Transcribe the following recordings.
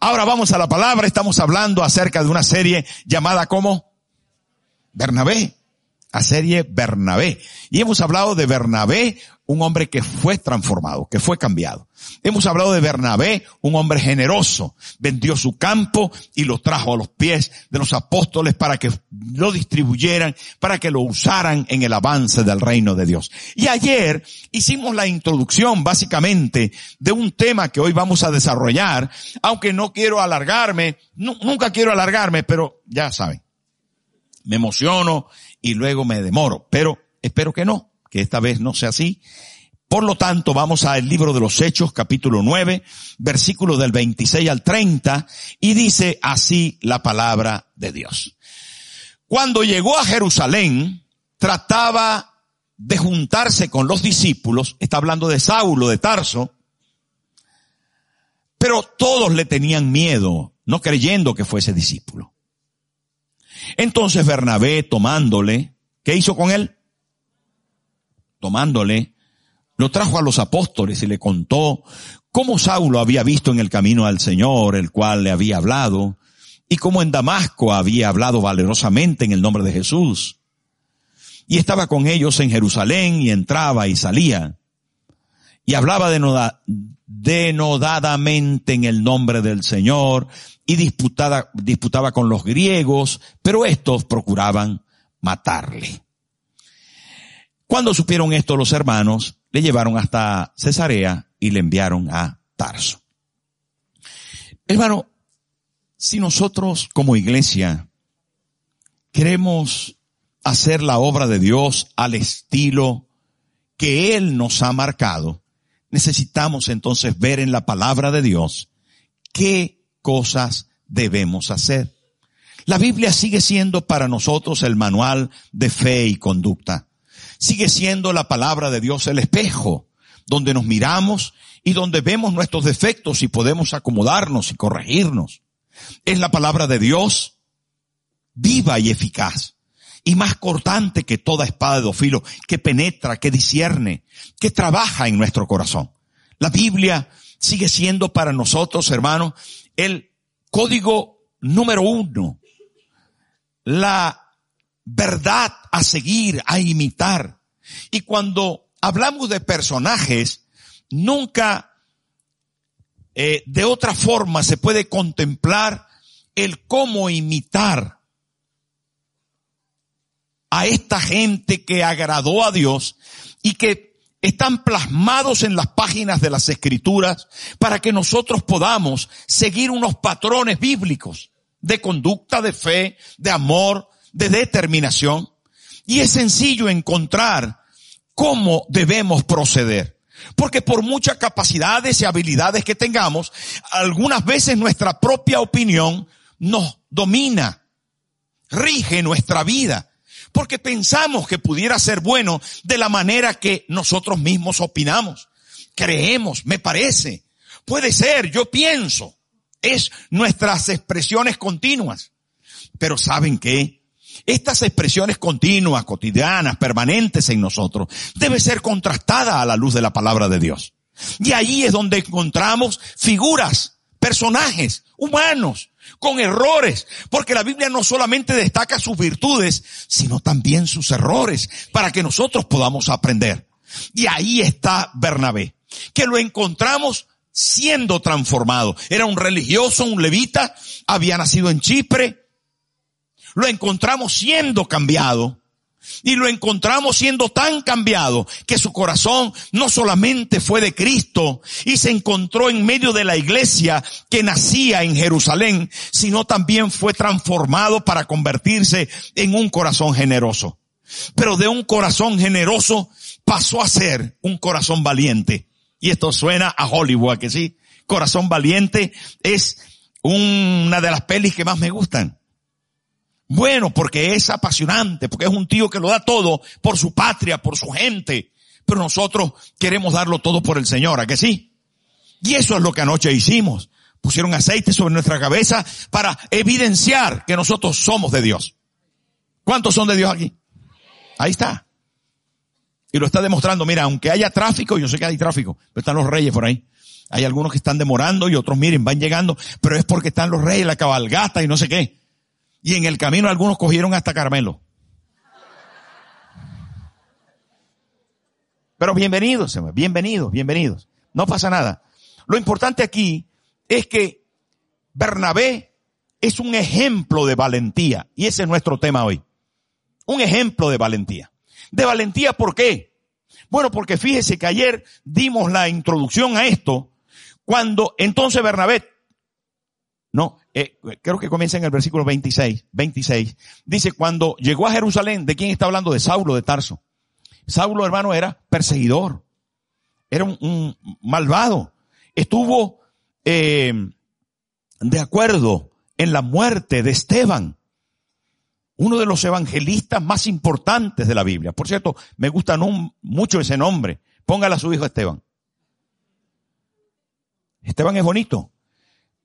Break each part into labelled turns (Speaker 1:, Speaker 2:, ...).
Speaker 1: Ahora vamos a la palabra, estamos hablando acerca de una serie llamada como Bernabé, a serie Bernabé. Y hemos hablado de Bernabé, un hombre que fue transformado, que fue cambiado. Hemos hablado de Bernabé, un hombre generoso, vendió su campo y lo trajo a los pies de los apóstoles para que lo distribuyeran, para que lo usaran en el avance del reino de Dios. Y ayer hicimos la introducción básicamente de un tema que hoy vamos a desarrollar, aunque no quiero alargarme, nunca quiero alargarme, pero ya saben, me emociono y luego me demoro, pero espero que no que esta vez no sea así. Por lo tanto, vamos al libro de los Hechos, capítulo 9, versículo del 26 al 30, y dice así la palabra de Dios. Cuando llegó a Jerusalén, trataba de juntarse con los discípulos, está hablando de Saulo de Tarso, pero todos le tenían miedo, no creyendo que fuese discípulo. Entonces Bernabé, tomándole, ¿qué hizo con él? tomándole, lo trajo a los apóstoles y le contó cómo Saulo había visto en el camino al Señor, el cual le había hablado, y cómo en Damasco había hablado valerosamente en el nombre de Jesús. Y estaba con ellos en Jerusalén y entraba y salía. Y hablaba denodadamente en el nombre del Señor y disputaba, disputaba con los griegos, pero estos procuraban matarle. Cuando supieron esto los hermanos, le llevaron hasta Cesarea y le enviaron a Tarso. Hermano, si nosotros como iglesia queremos hacer la obra de Dios al estilo que Él nos ha marcado, necesitamos entonces ver en la palabra de Dios qué cosas debemos hacer. La Biblia sigue siendo para nosotros el manual de fe y conducta sigue siendo la palabra de Dios el espejo, donde nos miramos y donde vemos nuestros defectos y podemos acomodarnos y corregirnos. Es la palabra de Dios viva y eficaz y más cortante que toda espada de dofilo, que penetra, que discierne, que trabaja en nuestro corazón. La Biblia sigue siendo para nosotros, hermanos, el código número uno, la verdad a seguir, a imitar. Y cuando hablamos de personajes, nunca eh, de otra forma se puede contemplar el cómo imitar a esta gente que agradó a Dios y que están plasmados en las páginas de las escrituras para que nosotros podamos seguir unos patrones bíblicos de conducta, de fe, de amor, de determinación y es sencillo encontrar cómo debemos proceder. Porque por muchas capacidades y habilidades que tengamos, algunas veces nuestra propia opinión nos domina, rige nuestra vida. Porque pensamos que pudiera ser bueno de la manera que nosotros mismos opinamos. Creemos, me parece. Puede ser, yo pienso. Es nuestras expresiones continuas. Pero ¿saben qué? Estas expresiones continuas, cotidianas, permanentes en nosotros, debe ser contrastada a la luz de la palabra de Dios. Y ahí es donde encontramos figuras, personajes, humanos, con errores, porque la Biblia no solamente destaca sus virtudes, sino también sus errores, para que nosotros podamos aprender. Y ahí está Bernabé, que lo encontramos siendo transformado. Era un religioso, un levita, había nacido en Chipre, lo encontramos siendo cambiado. Y lo encontramos siendo tan cambiado que su corazón no solamente fue de Cristo y se encontró en medio de la iglesia que nacía en Jerusalén, sino también fue transformado para convertirse en un corazón generoso. Pero de un corazón generoso pasó a ser un corazón valiente. Y esto suena a Hollywood, que sí. Corazón valiente es una de las pelis que más me gustan. Bueno, porque es apasionante, porque es un tío que lo da todo por su patria, por su gente. Pero nosotros queremos darlo todo por el Señor, ¿a que sí? Y eso es lo que anoche hicimos. Pusieron aceite sobre nuestra cabeza para evidenciar que nosotros somos de Dios. ¿Cuántos son de Dios aquí? Ahí está. Y lo está demostrando. Mira, aunque haya tráfico, yo sé que hay tráfico, pero están los reyes por ahí. Hay algunos que están demorando y otros, miren, van llegando, pero es porque están los reyes, la cabalgata y no sé qué. Y en el camino algunos cogieron hasta Carmelo. Pero bienvenidos, bienvenidos, bienvenidos. No pasa nada. Lo importante aquí es que Bernabé es un ejemplo de valentía. Y ese es nuestro tema hoy. Un ejemplo de valentía. De valentía, ¿por qué? Bueno, porque fíjese que ayer dimos la introducción a esto, cuando entonces Bernabé, no, eh, creo que comienza en el versículo 26, 26, dice, cuando llegó a Jerusalén, ¿de quién está hablando? De Saulo de Tarso. Saulo, hermano, era perseguidor, era un, malvado, estuvo eh, de acuerdo en la muerte de Esteban uno de los evangelistas más importantes de la Biblia. Por cierto, me gusta mucho ese nombre. Póngale a su hijo Esteban. Esteban es bonito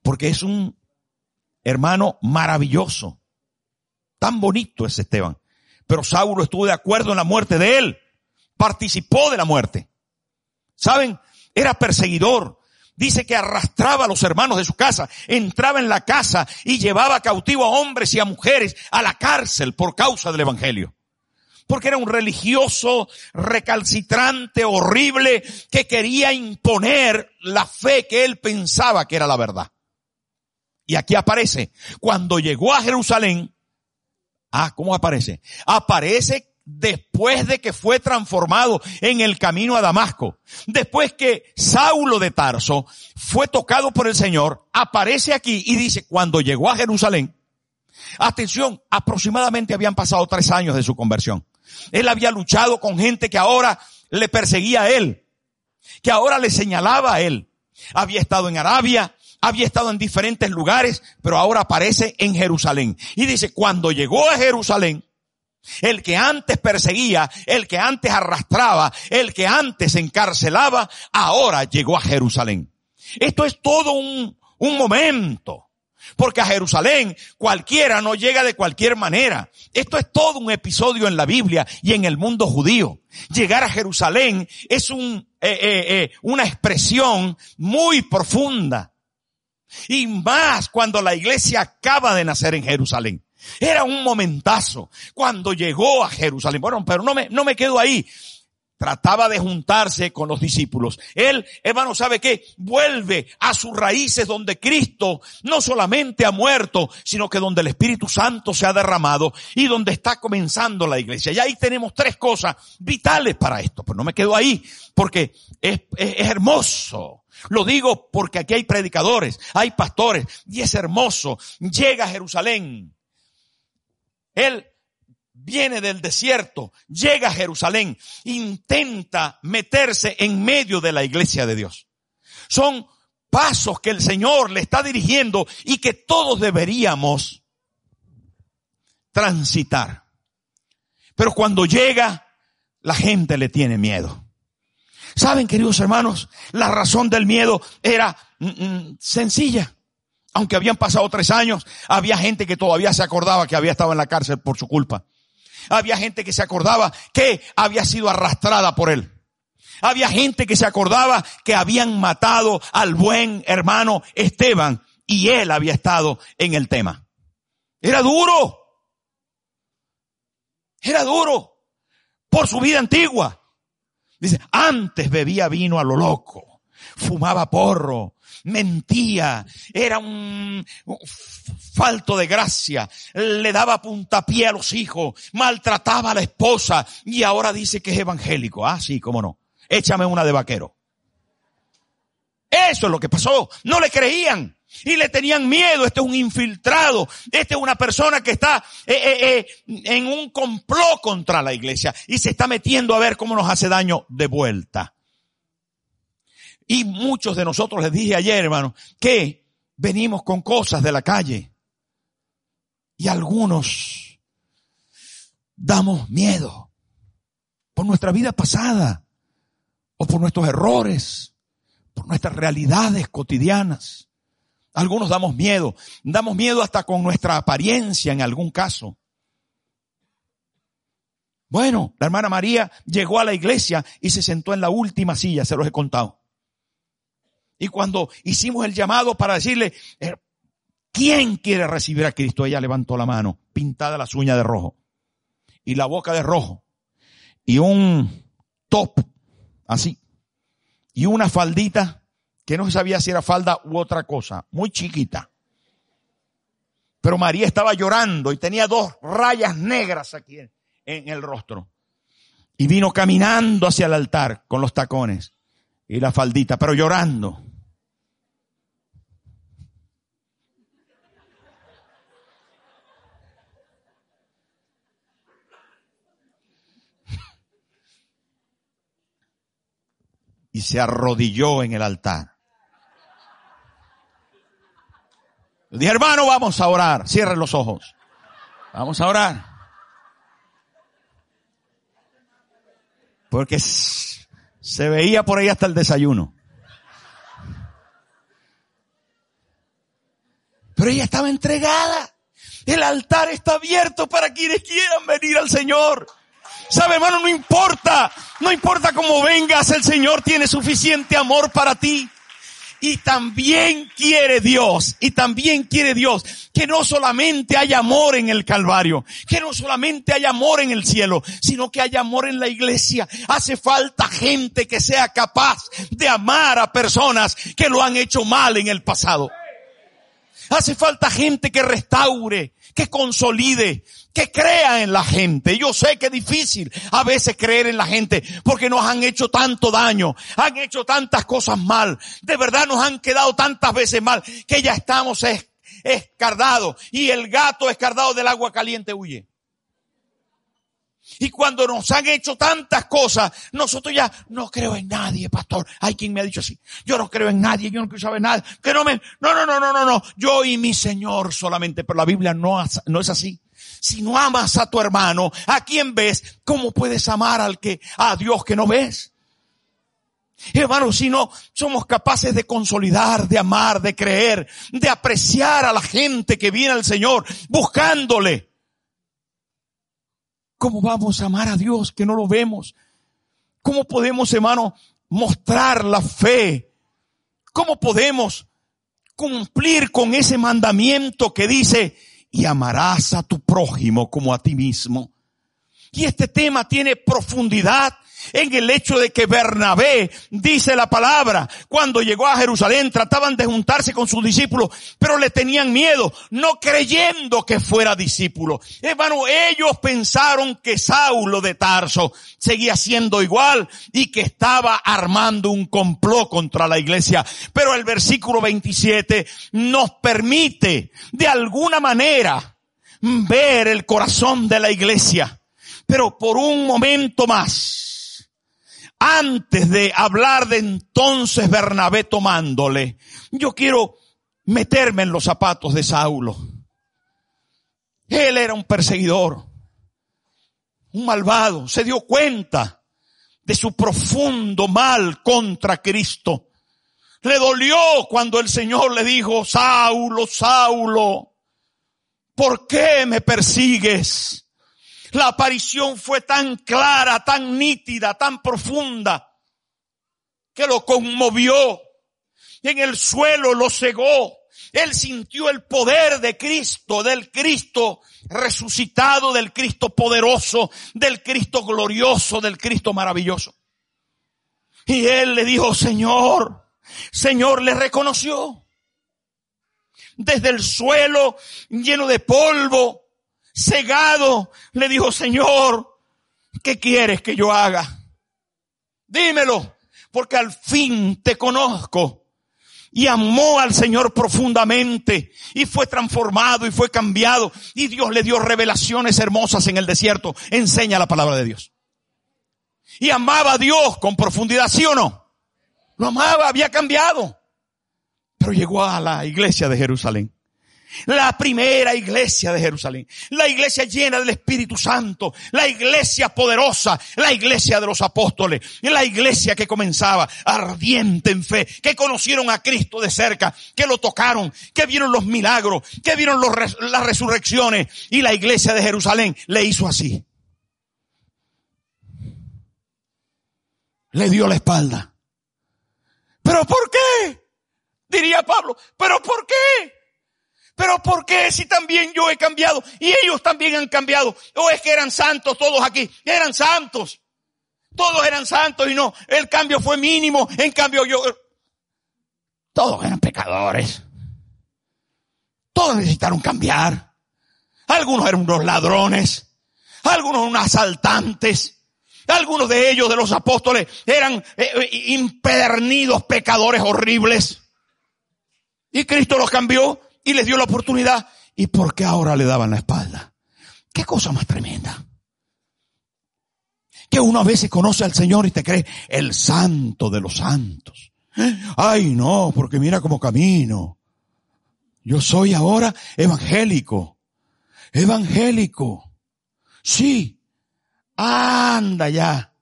Speaker 1: porque es un hermano maravilloso. Tan bonito es Esteban. Pero Saulo estuvo de acuerdo en la muerte de él. Participó de la muerte. ¿Saben? Era perseguidor dice que arrastraba a los hermanos de su casa, entraba en la casa y llevaba cautivo a hombres y a mujeres a la cárcel por causa del Evangelio. Porque era un religioso recalcitrante, horrible, que quería imponer la fe que él pensaba que era la verdad. Y aquí aparece, cuando llegó a Jerusalén, ah, ¿cómo aparece? Aparece después de que fue transformado en el camino a Damasco. Después que Saulo de Tarso fue tocado por el Señor, aparece aquí y dice, cuando llegó a Jerusalén, atención, aproximadamente habían pasado tres años de su conversión. Él había luchado con gente que ahora le perseguía a él, que ahora le señalaba a él. Había estado en Arabia, había estado en diferentes lugares, pero ahora aparece en Jerusalén. Y dice, cuando llegó a Jerusalén, el que antes perseguía, el que antes arrastraba, el que antes encarcelaba, ahora llegó a Jerusalén. Esto es todo un, un momento. Porque a Jerusalén cualquiera no llega de cualquier manera. Esto es todo un episodio en la Biblia y en el mundo judío. Llegar a Jerusalén es un, eh, eh, eh, una expresión muy profunda. Y más cuando la iglesia acaba de nacer en Jerusalén. Era un momentazo cuando llegó a Jerusalén. Bueno, pero no me, no me quedo ahí. Trataba de juntarse con los discípulos. Él, hermano, ¿sabe qué? Vuelve a sus raíces donde Cristo no solamente ha muerto, sino que donde el Espíritu Santo se ha derramado y donde está comenzando la iglesia. Y ahí tenemos tres cosas vitales para esto. Pero no me quedo ahí porque es, es, es hermoso. Lo digo porque aquí hay predicadores, hay pastores y es hermoso. Llega a Jerusalén él viene del desierto, llega a Jerusalén, intenta meterse en medio de la iglesia de Dios. Son pasos que el Señor le está dirigiendo y que todos deberíamos transitar. Pero cuando llega, la gente le tiene miedo. Saben, queridos hermanos, la razón del miedo era mm, mm, sencilla aunque habían pasado tres años, había gente que todavía se acordaba que había estado en la cárcel por su culpa. Había gente que se acordaba que había sido arrastrada por él. Había gente que se acordaba que habían matado al buen hermano Esteban y él había estado en el tema. Era duro. Era duro. Por su vida antigua. Dice, antes bebía vino a lo loco. Fumaba porro mentía, era un falto de gracia, le daba puntapié a los hijos, maltrataba a la esposa y ahora dice que es evangélico. Ah, sí, cómo no. Échame una de vaquero. Eso es lo que pasó. No le creían. Y le tenían miedo. Este es un infiltrado. Este es una persona que está eh, eh, eh, en un complot contra la iglesia. Y se está metiendo a ver cómo nos hace daño de vuelta. Y muchos de nosotros les dije ayer, hermano, que venimos con cosas de la calle. Y algunos damos miedo por nuestra vida pasada o por nuestros errores, por nuestras realidades cotidianas. Algunos damos miedo, damos miedo hasta con nuestra apariencia en algún caso. Bueno, la hermana María llegó a la iglesia y se sentó en la última silla, se los he contado. Y cuando hicimos el llamado para decirle, eh, ¿quién quiere recibir a Cristo? Ella levantó la mano, pintada las uñas de rojo y la boca de rojo y un top así y una faldita que no se sabía si era falda u otra cosa, muy chiquita. Pero María estaba llorando y tenía dos rayas negras aquí en el rostro. Y vino caminando hacia el altar con los tacones y la faldita, pero llorando. Y se arrodilló en el altar. dije, hermano, vamos a orar. Cierre los ojos. Vamos a orar. Porque se veía por ahí hasta el desayuno. Pero ella estaba entregada. El altar está abierto para quienes quieran venir al Señor. Sabe, hermano, no importa, no importa cómo vengas, el Señor tiene suficiente amor para ti. Y también quiere Dios, y también quiere Dios que no solamente haya amor en el Calvario, que no solamente haya amor en el cielo, sino que haya amor en la iglesia. Hace falta gente que sea capaz de amar a personas que lo han hecho mal en el pasado. Hace falta gente que restaure, que consolide, que crea en la gente. Yo sé que es difícil a veces creer en la gente porque nos han hecho tanto daño, han hecho tantas cosas mal, de verdad nos han quedado tantas veces mal que ya estamos escardados y el gato escardado del agua caliente huye. Y cuando nos han hecho tantas cosas, nosotros ya no creo en nadie, pastor. Hay quien me ha dicho así. Yo no creo en nadie, yo no quiero saber nada. Que no me, no, no, no, no, no. Yo y mi Señor solamente. Pero la Biblia no, no es así. Si no amas a tu hermano, ¿a quién ves? ¿Cómo puedes amar al que, a Dios que no ves? Hermano, si no somos capaces de consolidar, de amar, de creer, de apreciar a la gente que viene al Señor buscándole, ¿Cómo vamos a amar a Dios que no lo vemos? ¿Cómo podemos, hermano, mostrar la fe? ¿Cómo podemos cumplir con ese mandamiento que dice, y amarás a tu prójimo como a ti mismo? Y este tema tiene profundidad en el hecho de que Bernabé, dice la palabra, cuando llegó a Jerusalén trataban de juntarse con sus discípulos, pero le tenían miedo, no creyendo que fuera discípulo. Hermano, ellos pensaron que Saulo de Tarso seguía siendo igual y que estaba armando un complot contra la iglesia. Pero el versículo 27 nos permite de alguna manera ver el corazón de la iglesia. Pero por un momento más, antes de hablar de entonces Bernabé tomándole, yo quiero meterme en los zapatos de Saulo. Él era un perseguidor, un malvado, se dio cuenta de su profundo mal contra Cristo. Le dolió cuando el Señor le dijo, Saulo, Saulo, ¿por qué me persigues? La aparición fue tan clara, tan nítida, tan profunda, que lo conmovió. En el suelo lo cegó. Él sintió el poder de Cristo, del Cristo resucitado, del Cristo poderoso, del Cristo glorioso, del Cristo maravilloso. Y él le dijo, Señor, Señor le reconoció. Desde el suelo lleno de polvo, cegado, le dijo, Señor, ¿qué quieres que yo haga? Dímelo, porque al fin te conozco. Y amó al Señor profundamente y fue transformado y fue cambiado y Dios le dio revelaciones hermosas en el desierto. Enseña la palabra de Dios. Y amaba a Dios con profundidad, ¿sí o no? Lo amaba, había cambiado. Pero llegó a la iglesia de Jerusalén. La primera iglesia de Jerusalén. La iglesia llena del Espíritu Santo. La iglesia poderosa. La iglesia de los apóstoles. La iglesia que comenzaba ardiente en fe. Que conocieron a Cristo de cerca. Que lo tocaron. Que vieron los milagros. Que vieron las resurrecciones. Y la iglesia de Jerusalén le hizo así. le dio la espalda. ¿Pero por qué? Diría Pablo, ¿pero por qué? ¿Pero por qué si también yo he cambiado y ellos también han cambiado? ¿O es que eran santos todos aquí? Eran santos. Todos eran santos y no, el cambio fue mínimo. En cambio yo, todos eran pecadores. Todos necesitaron cambiar. Algunos eran unos ladrones. Algunos unos asaltantes. Algunos de ellos, de los apóstoles, eran eh, eh, impedernidos pecadores horribles. Y Cristo los cambió y les dio la oportunidad. ¿Y por qué ahora le daban la espalda? Qué cosa más tremenda. Que uno a veces conoce al Señor y te cree el santo de los santos. Ay, no, porque mira cómo camino. Yo soy ahora evangélico. Evangélico. Sí. Anda ya.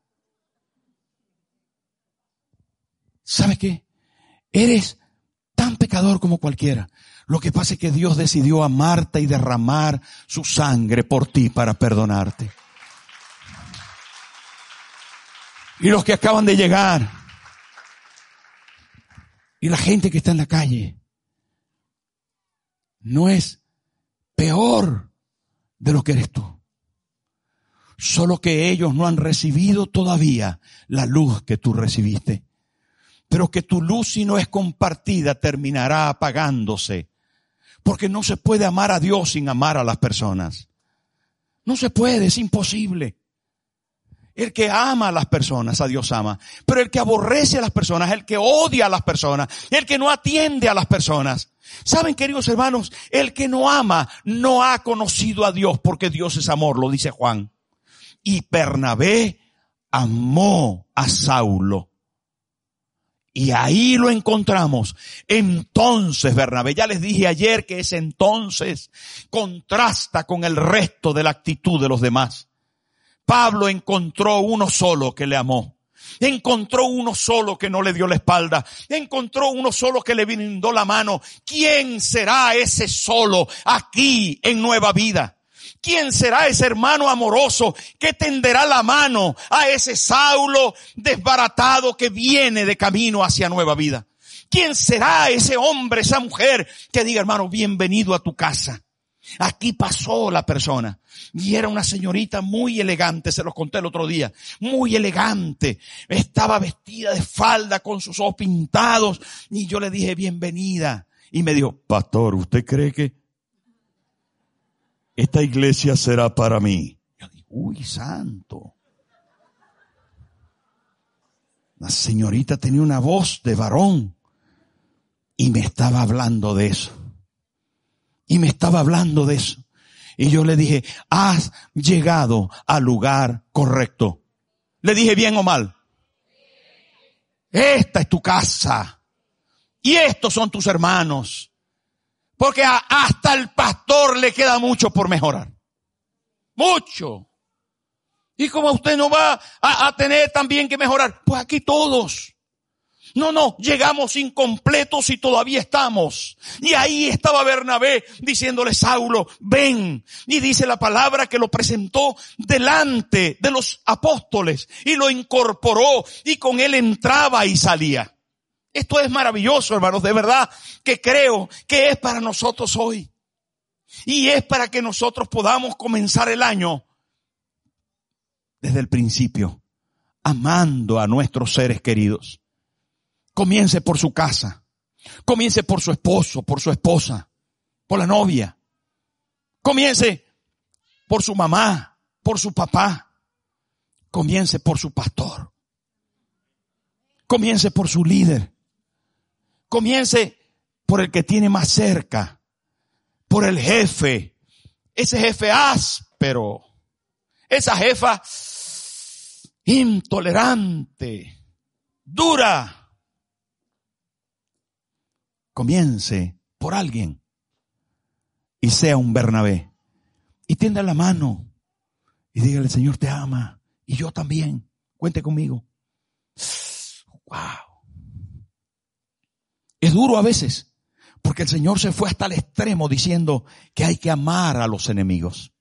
Speaker 1: ¿Sabe qué? Eres tan pecador como cualquiera. Lo que pasa es que Dios decidió amarte y derramar su sangre por ti para perdonarte. Y los que acaban de llegar. Y la gente que está en la calle. No es peor de lo que eres tú. Solo que ellos no han recibido todavía la luz que tú recibiste. Pero que tu luz si no es compartida terminará apagándose porque no se puede amar a Dios sin amar a las personas. No se puede, es imposible. El que ama a las personas, a Dios ama. Pero el que aborrece a las personas, el que odia a las personas, el que no atiende a las personas. Saben, queridos hermanos, el que no ama no ha conocido a Dios porque Dios es amor, lo dice Juan. Y Bernabé amó a Saulo. Y ahí lo encontramos. Entonces, Bernabé, ya les dije ayer que ese entonces contrasta con el resto de la actitud de los demás. Pablo encontró uno solo que le amó. Encontró uno solo que no le dio la espalda. Encontró uno solo que le brindó la mano. ¿Quién será ese solo aquí en Nueva Vida? ¿Quién será ese hermano amoroso que tenderá la mano a ese Saulo desbaratado que viene de camino hacia nueva vida? ¿Quién será ese hombre, esa mujer que diga, hermano, bienvenido a tu casa? Aquí pasó la persona y era una señorita muy elegante, se los conté el otro día, muy elegante. Estaba vestida de falda con sus ojos pintados y yo le dije bienvenida y me dijo, pastor, ¿usted cree que esta iglesia será para mí. Yo digo, uy, santo. La señorita tenía una voz de varón y me estaba hablando de eso. Y me estaba hablando de eso. Y yo le dije, has llegado al lugar correcto. Le dije bien o mal. Esta es tu casa. Y estos son tus hermanos. Porque hasta el pastor le queda mucho por mejorar. Mucho. Y como usted no va a, a, tener también que mejorar, pues aquí todos. No, no, llegamos incompletos y todavía estamos. Y ahí estaba Bernabé diciéndole, Saulo, ven. Y dice la palabra que lo presentó delante de los apóstoles y lo incorporó y con él entraba y salía. Esto es maravilloso, hermanos, de verdad que creo que es para nosotros hoy. Y es para que nosotros podamos comenzar el año desde el principio, amando a nuestros seres queridos. Comience por su casa, comience por su esposo, por su esposa, por la novia. Comience por su mamá, por su papá. Comience por su pastor. Comience por su líder. Comience por el que tiene más cerca, por el jefe, ese jefe áspero, esa jefa intolerante, dura. Comience por alguien y sea un Bernabé. Y tienda la mano y dígale, Señor te ama y yo también. Cuente conmigo. Wow. Es duro a veces, porque el Señor se fue hasta el extremo diciendo que hay que amar a los enemigos.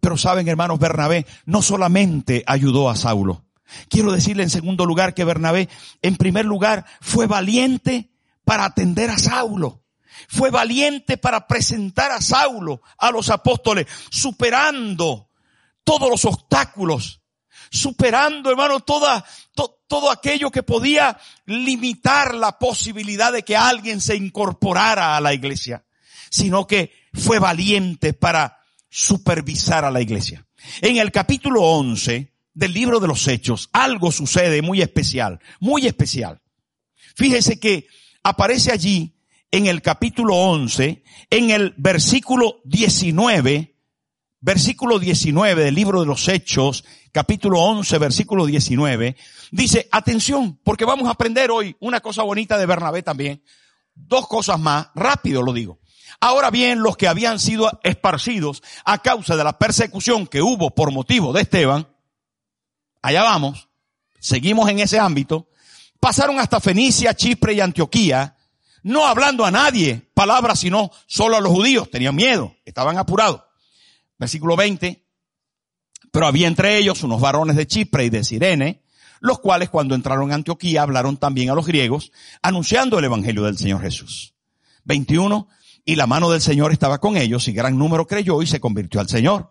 Speaker 1: Pero saben, hermanos, Bernabé no solamente ayudó a Saulo, Quiero decirle en segundo lugar que Bernabé, en primer lugar, fue valiente para atender a Saulo. Fue valiente para presentar a Saulo a los apóstoles, superando todos los obstáculos, superando, hermano, toda, todo aquello que podía limitar la posibilidad de que alguien se incorporara a la iglesia, sino que fue valiente para supervisar a la iglesia. En el capítulo 11 del libro de los Hechos, algo sucede muy especial, muy especial. Fíjese que aparece allí en el capítulo 11, en el versículo 19, versículo 19 del libro de los Hechos, capítulo 11, versículo 19, dice, atención, porque vamos a aprender hoy una cosa bonita de Bernabé también. Dos cosas más, rápido lo digo. Ahora bien, los que habían sido esparcidos a causa de la persecución que hubo por motivo de Esteban, allá vamos, seguimos en ese ámbito, pasaron hasta Fenicia, Chipre y Antioquía, no hablando a nadie palabras, sino solo a los judíos, tenían miedo, estaban apurados. Versículo 20, pero había entre ellos unos varones de Chipre y de Sirene, los cuales cuando entraron a Antioquía hablaron también a los griegos, anunciando el evangelio del Señor Jesús. 21, y la mano del Señor estaba con ellos y gran número creyó y se convirtió al Señor.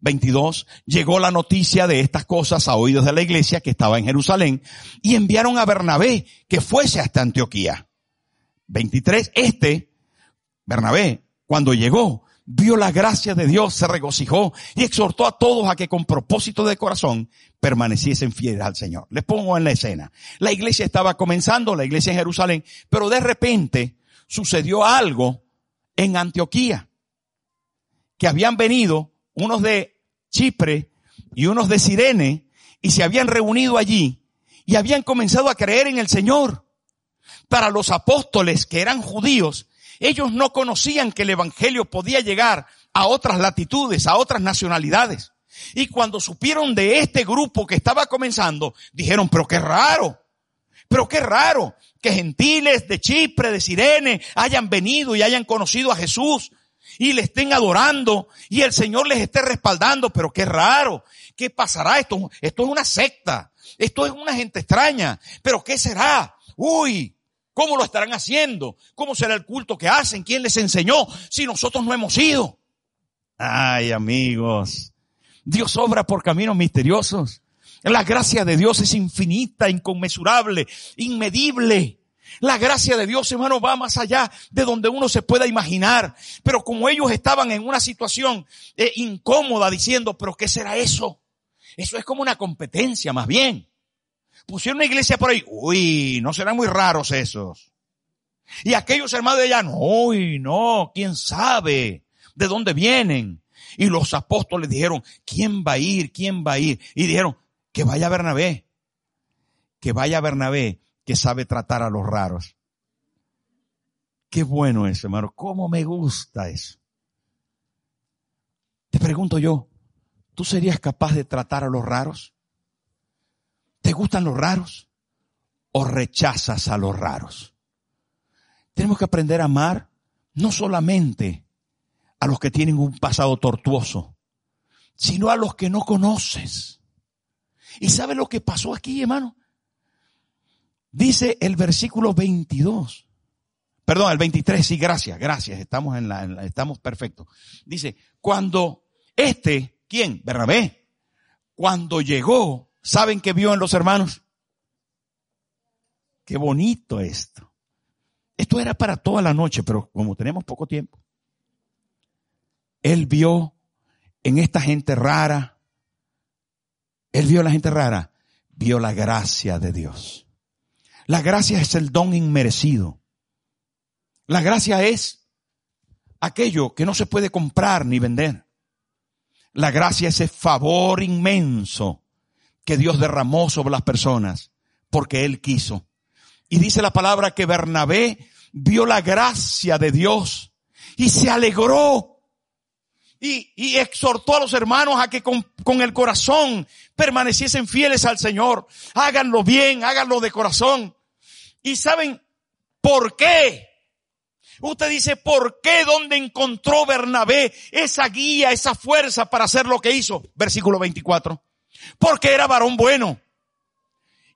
Speaker 1: 22, llegó la noticia de estas cosas a oídos de la iglesia que estaba en Jerusalén y enviaron a Bernabé que fuese hasta Antioquía. 23, este, Bernabé, cuando llegó, vio la gracia de Dios, se regocijó y exhortó a todos a que con propósito de corazón permaneciesen fieles al Señor. Les pongo en la escena. La iglesia estaba comenzando, la iglesia en Jerusalén, pero de repente sucedió algo en Antioquía, que habían venido unos de Chipre y unos de Sirene y se habían reunido allí y habían comenzado a creer en el Señor. Para los apóstoles que eran judíos, ellos no conocían que el Evangelio podía llegar a otras latitudes, a otras nacionalidades. Y cuando supieron de este grupo que estaba comenzando, dijeron, pero qué raro, pero qué raro que gentiles de Chipre, de Sirene, hayan venido y hayan conocido a Jesús y le estén adorando y el Señor les esté respaldando, pero qué raro. ¿Qué pasará? Esto, esto es una secta. Esto es una gente extraña. Pero ¿qué será? Uy, ¿cómo lo estarán haciendo? ¿Cómo será el culto que hacen? ¿Quién les enseñó si nosotros no hemos ido? Ay, amigos. Dios obra por caminos misteriosos. La gracia de Dios es infinita, inconmensurable, inmedible. La gracia de Dios, hermano, va más allá de donde uno se pueda imaginar. Pero como ellos estaban en una situación eh, incómoda diciendo, pero ¿qué será eso? Eso es como una competencia, más bien. Pusieron una iglesia por ahí. Uy, no serán muy raros esos. Y aquellos hermanos de allá, uy, no, quién sabe de dónde vienen. Y los apóstoles dijeron, ¿quién va a ir? ¿Quién va a ir? Y dijeron, que vaya Bernabé. Que vaya Bernabé, que sabe tratar a los raros. Qué bueno eso, hermano. ¿Cómo me gusta eso? Te pregunto yo, ¿tú serías capaz de tratar a los raros? ¿Te gustan los raros? ¿O rechazas a los raros? Tenemos que aprender a amar no solamente a los que tienen un pasado tortuoso, sino a los que no conoces. ¿Y sabe lo que pasó aquí, hermano? Dice el versículo 22. Perdón, el 23, sí, gracias, gracias, estamos en la, estamos perfectos. Dice, cuando este, ¿quién? Bernabé, cuando llegó, ¿saben qué vio en los hermanos? Qué bonito esto. Esto era para toda la noche, pero como tenemos poco tiempo, él vio en esta gente rara, él vio la gente rara, vio la gracia de Dios. La gracia es el don inmerecido. La gracia es aquello que no se puede comprar ni vender. La gracia es ese favor inmenso que Dios derramó sobre las personas porque Él quiso. Y dice la palabra que Bernabé vio la gracia de Dios y se alegró y, exhortó a los hermanos a que con, con, el corazón permaneciesen fieles al Señor. Háganlo bien, háganlo de corazón. Y saben por qué. Usted dice, ¿por qué? ¿Dónde encontró Bernabé esa guía, esa fuerza para hacer lo que hizo? Versículo 24. Porque era varón bueno,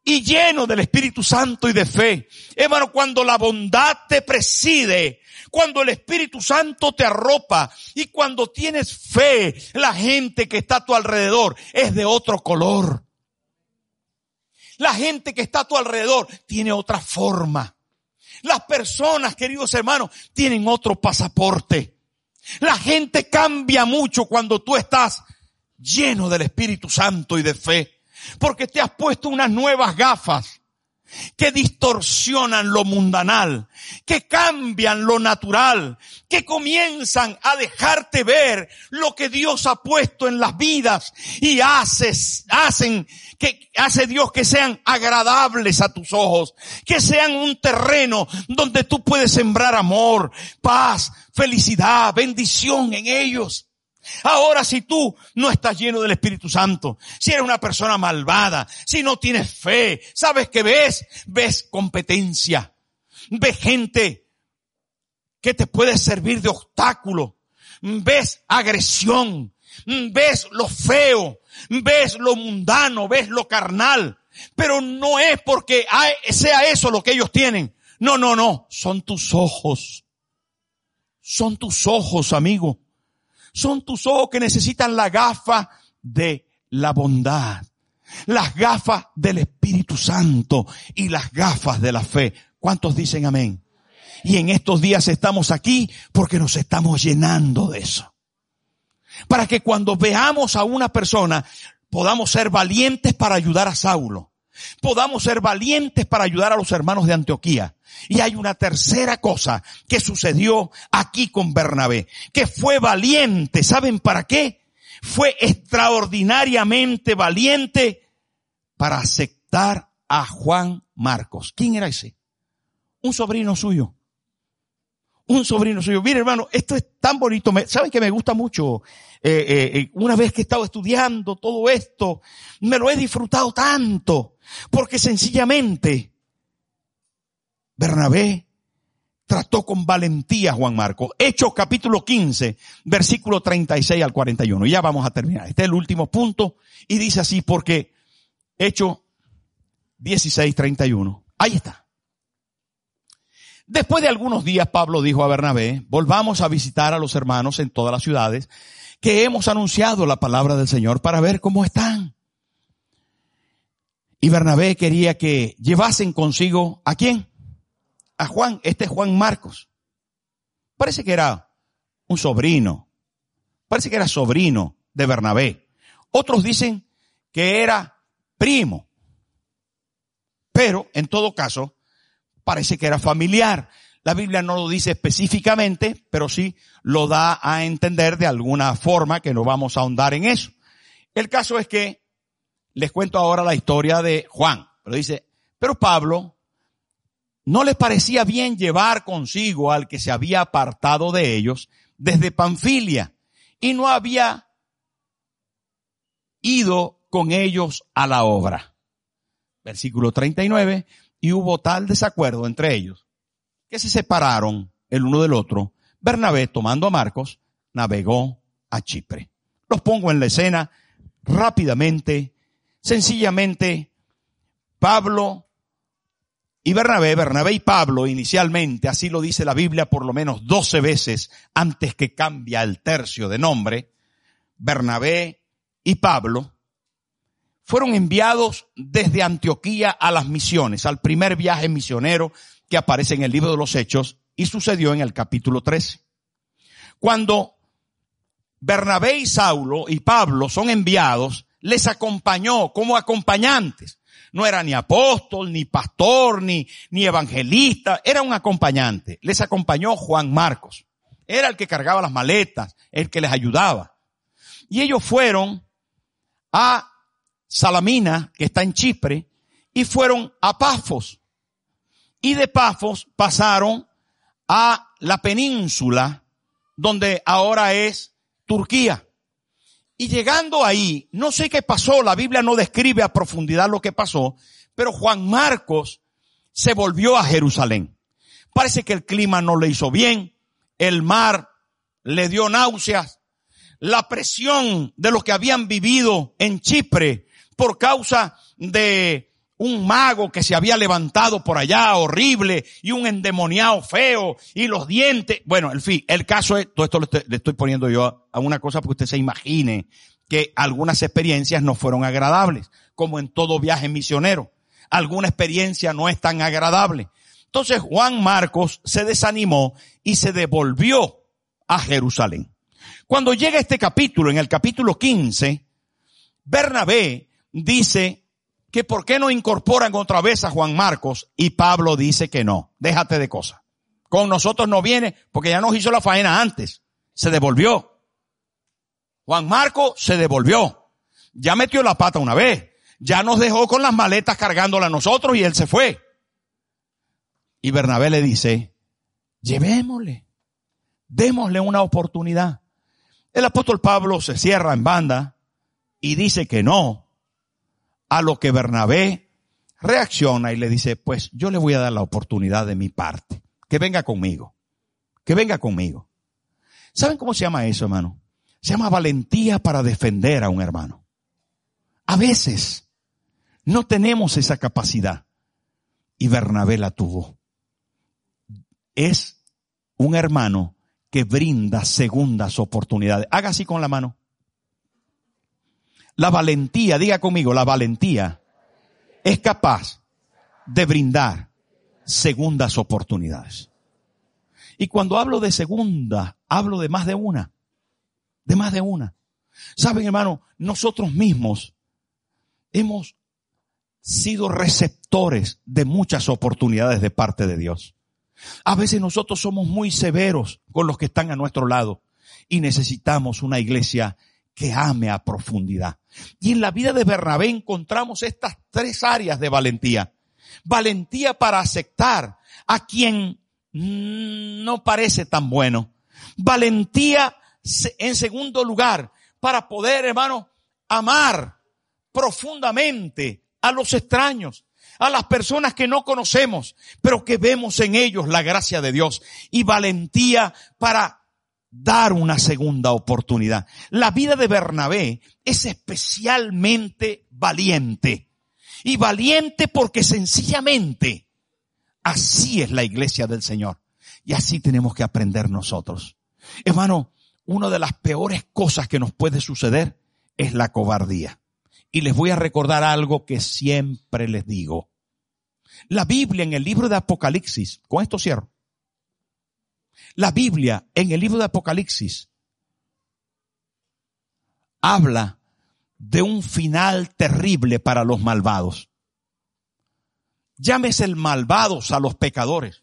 Speaker 1: y lleno del Espíritu Santo y de fe. Hermano, cuando la bondad te preside, cuando el Espíritu Santo te arropa y cuando tienes fe, la gente que está a tu alrededor es de otro color. La gente que está a tu alrededor tiene otra forma. Las personas, queridos hermanos, tienen otro pasaporte. La gente cambia mucho cuando tú estás lleno del Espíritu Santo y de fe. Porque te has puesto unas nuevas gafas que distorsionan lo mundanal, que cambian lo natural, que comienzan a dejarte ver lo que Dios ha puesto en las vidas y haces, hacen que hace Dios que sean agradables a tus ojos, que sean un terreno donde tú puedes sembrar amor, paz, felicidad, bendición en ellos. Ahora si tú no estás lleno del Espíritu Santo, si eres una persona malvada, si no tienes fe, ¿sabes qué ves? Ves competencia, ves gente que te puede servir de obstáculo, ves agresión, ves lo feo, ves lo mundano, ves lo carnal, pero no es porque sea eso lo que ellos tienen. No, no, no, son tus ojos. Son tus ojos, amigo. Son tus ojos que necesitan la gafa de la bondad, las gafas del Espíritu Santo y las gafas de la fe. ¿Cuántos dicen amén? Y en estos días estamos aquí porque nos estamos llenando de eso. Para que cuando veamos a una persona podamos ser valientes para ayudar a Saulo. Podamos ser valientes para ayudar a los hermanos de Antioquía. Y hay una tercera cosa que sucedió aquí con Bernabé, que fue valiente. ¿Saben para qué? Fue extraordinariamente valiente para aceptar a Juan Marcos. ¿Quién era ese? Un sobrino suyo. Un sobrino suyo. Mire hermano, esto es tan bonito. ¿Saben que me gusta mucho? Eh, eh, eh, una vez que he estado estudiando todo esto, me lo he disfrutado tanto. Porque sencillamente Bernabé trató con valentía a Juan Marcos. Hechos capítulo 15, versículo 36 al 41. Ya vamos a terminar. Este es el último punto y dice así porque Hechos 16, 31. Ahí está. Después de algunos días, Pablo dijo a Bernabé, volvamos a visitar a los hermanos en todas las ciudades que hemos anunciado la palabra del Señor para ver cómo están. Y Bernabé quería que llevasen consigo a quién? A Juan, este es Juan Marcos. Parece que era un sobrino. Parece que era sobrino de Bernabé. Otros dicen que era primo. Pero, en todo caso, parece que era familiar. La Biblia no lo dice específicamente, pero sí lo da a entender de alguna forma que no vamos a ahondar en eso. El caso es que les cuento ahora la historia de Juan. Pero dice, pero Pablo, no les parecía bien llevar consigo al que se había apartado de ellos desde Panfilia y no había ido con ellos a la obra. Versículo 39, y hubo tal desacuerdo entre ellos que se separaron el uno del otro. Bernabé, tomando a Marcos, navegó a Chipre. Los pongo en la escena rápidamente, sencillamente, Pablo y Bernabé, Bernabé y Pablo inicialmente, así lo dice la Biblia por lo menos 12 veces antes que cambia el tercio de nombre, Bernabé y Pablo fueron enviados desde Antioquía a las misiones, al primer viaje misionero que aparece en el libro de los Hechos y sucedió en el capítulo 13. Cuando Bernabé y Saulo y Pablo son enviados, les acompañó como acompañantes no era ni apóstol, ni pastor, ni, ni evangelista, era un acompañante. Les acompañó Juan Marcos. Era el que cargaba las maletas, el que les ayudaba. Y ellos fueron a Salamina, que está en Chipre, y fueron a Pafos. Y de Pafos pasaron a la península, donde ahora es Turquía. Y llegando ahí, no sé qué pasó, la Biblia no describe a profundidad lo que pasó, pero Juan Marcos se volvió a Jerusalén. Parece que el clima no le hizo bien, el mar le dio náuseas, la presión de lo que habían vivido en Chipre por causa de un mago que se había levantado por allá, horrible, y un endemoniado feo, y los dientes. Bueno, en fin, el caso es, todo esto le estoy, poniendo yo a una cosa porque usted se imagine que algunas experiencias no fueron agradables, como en todo viaje misionero. Alguna experiencia no es tan agradable. Entonces Juan Marcos se desanimó y se devolvió a Jerusalén. Cuando llega este capítulo, en el capítulo 15, Bernabé dice que por qué no incorporan otra vez a Juan Marcos y Pablo dice que no, déjate de cosas. Con nosotros no viene porque ya nos hizo la faena antes, se devolvió. Juan Marcos se devolvió, ya metió la pata una vez, ya nos dejó con las maletas cargándola a nosotros y él se fue. Y Bernabé le dice, llevémosle, démosle una oportunidad. El apóstol Pablo se cierra en banda y dice que no, a lo que Bernabé reacciona y le dice, pues yo le voy a dar la oportunidad de mi parte, que venga conmigo, que venga conmigo. ¿Saben cómo se llama eso, hermano? Se llama valentía para defender a un hermano. A veces no tenemos esa capacidad y Bernabé la tuvo. Es un hermano que brinda segundas oportunidades. Haga así con la mano. La valentía, diga conmigo, la valentía es capaz de brindar segundas oportunidades. Y cuando hablo de segunda, hablo de más de una. De más de una. Saben, hermano, nosotros mismos hemos sido receptores de muchas oportunidades de parte de Dios. A veces nosotros somos muy severos con los que están a nuestro lado y necesitamos una iglesia que ame a profundidad. Y en la vida de Bernabé encontramos estas tres áreas de valentía. Valentía para aceptar a quien no parece tan bueno. Valentía en segundo lugar para poder, hermano, amar profundamente a los extraños, a las personas que no conocemos, pero que vemos en ellos la gracia de Dios y valentía para dar una segunda oportunidad. La vida de Bernabé es especialmente valiente. Y valiente porque sencillamente así es la iglesia del Señor. Y así tenemos que aprender nosotros. Hermano, una de las peores cosas que nos puede suceder es la cobardía. Y les voy a recordar algo que siempre les digo. La Biblia en el libro de Apocalipsis, con esto cierro, la Biblia en el libro de Apocalipsis habla de un final terrible para los malvados. Llámese el malvados a los pecadores.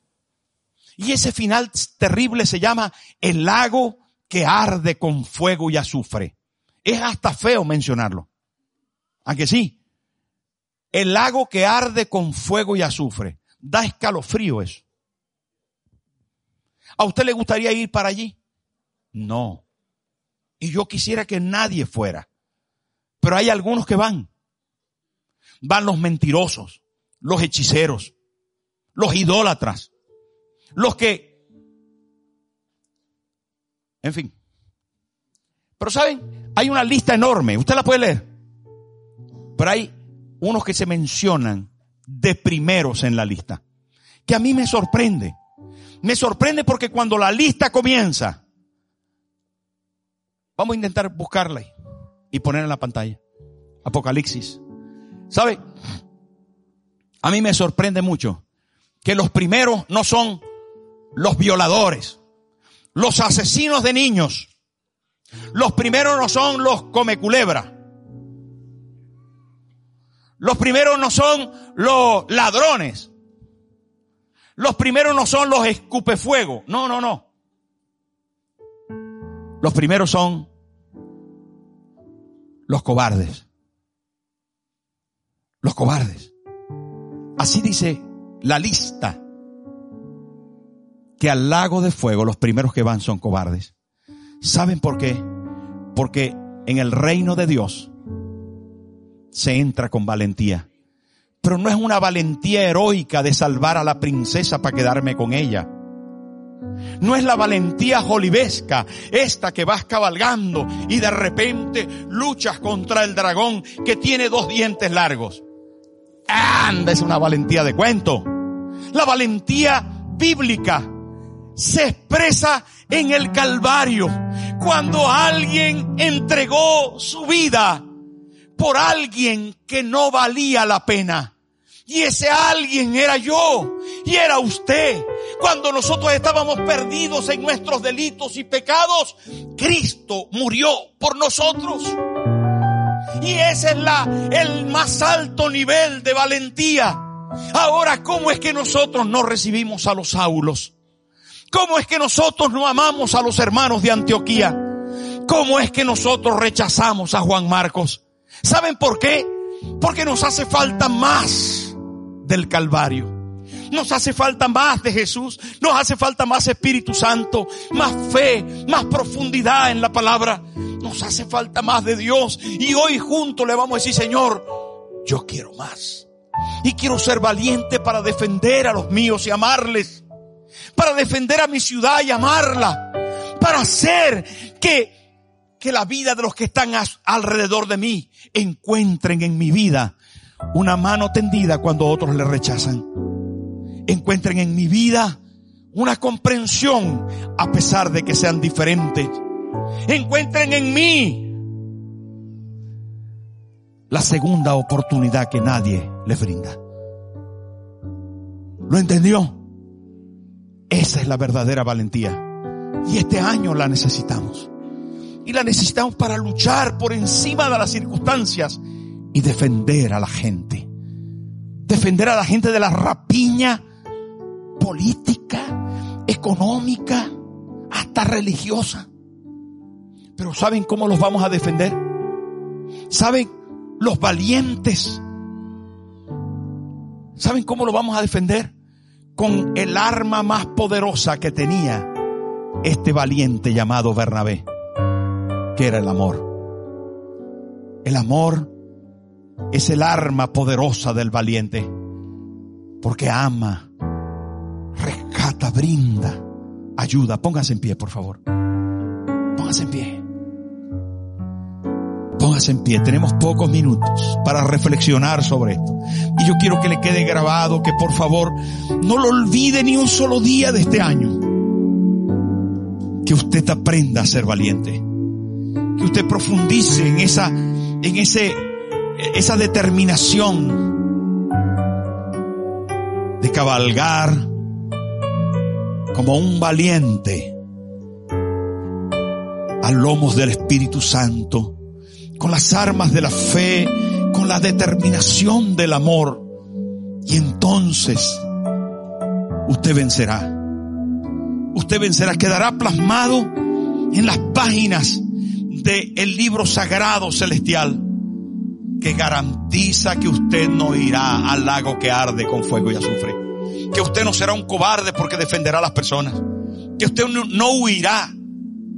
Speaker 1: Y ese final terrible se llama el lago que arde con fuego y azufre. Es hasta feo mencionarlo. Aunque sí. El lago que arde con fuego y azufre. Da escalofrío eso. ¿A usted le gustaría ir para allí? No. Y yo quisiera que nadie fuera. Pero hay algunos que van. Van los mentirosos, los hechiceros, los idólatras, los que... En fin. Pero saben, hay una lista enorme. Usted la puede leer. Pero hay unos que se mencionan de primeros en la lista. Que a mí me sorprende. Me sorprende porque cuando la lista comienza, vamos a intentar buscarla y ponerla en la pantalla. Apocalipsis. ¿Sabe? A mí me sorprende mucho que los primeros no son los violadores, los asesinos de niños. Los primeros no son los come culebra. Los primeros no son los ladrones. Los primeros no son los escupefuego. No, no, no. Los primeros son los cobardes. Los cobardes. Así dice la lista. Que al lago de fuego los primeros que van son cobardes. ¿Saben por qué? Porque en el reino de Dios se entra con valentía. Pero no es una valentía heroica de salvar a la princesa para quedarme con ella. No es la valentía jolivesca, esta que vas cabalgando y de repente luchas contra el dragón que tiene dos dientes largos. anda, es una valentía de cuento. La valentía bíblica se expresa en el Calvario, cuando alguien entregó su vida por alguien que no valía la pena. Y ese alguien era yo y era usted. Cuando nosotros estábamos perdidos en nuestros delitos y pecados, Cristo murió por nosotros. Y ese es la, el más alto nivel de valentía. Ahora, ¿cómo es que nosotros no recibimos a los Saulos? ¿Cómo es que nosotros no amamos a los hermanos de Antioquía? ¿Cómo es que nosotros rechazamos a Juan Marcos? ¿Saben por qué? Porque nos hace falta más del Calvario. Nos hace falta más de Jesús, nos hace falta más Espíritu Santo, más fe, más profundidad en la palabra. Nos hace falta más de Dios. Y hoy juntos le vamos a decir, Señor, yo quiero más. Y quiero ser valiente para defender a los míos y amarles. Para defender a mi ciudad y amarla. Para hacer que que la vida de los que están alrededor de mí encuentren en mi vida una mano tendida cuando otros le rechazan. Encuentren en mi vida una comprensión a pesar de que sean diferentes. Encuentren en mí la segunda oportunidad que nadie les brinda. ¿Lo entendió? Esa es la verdadera valentía. Y este año la necesitamos. Y la necesitamos para luchar por encima de las circunstancias y defender a la gente. Defender a la gente de la rapiña política, económica, hasta religiosa. Pero ¿saben cómo los vamos a defender? ¿Saben los valientes? ¿Saben cómo lo vamos a defender? Con el arma más poderosa que tenía este valiente llamado Bernabé que era el amor. El amor es el arma poderosa del valiente, porque ama, rescata, brinda, ayuda. Póngase en pie, por favor. Póngase en pie. Póngase en pie. Tenemos pocos minutos para reflexionar sobre esto. Y yo quiero que le quede grabado que por favor no lo olvide ni un solo día de este año. Que usted aprenda a ser valiente que usted profundice en esa, en ese, esa determinación de cabalgar como un valiente a lomos del Espíritu Santo, con las armas de la fe, con la determinación del amor. Y entonces usted vencerá. Usted vencerá, quedará plasmado en las páginas del el libro sagrado celestial que garantiza que usted no irá al lago que arde con fuego y azufre. Que usted no será un cobarde porque defenderá a las personas. Que usted no, no huirá.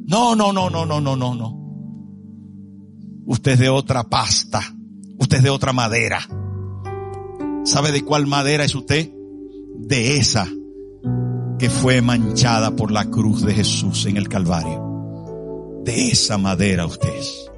Speaker 1: No, no, no, no, no, no, no, no. Usted es de otra pasta. Usted es de otra madera. ¿Sabe de cuál madera es usted? De esa que fue manchada por la cruz de Jesús en el Calvario. De esa madera usted es.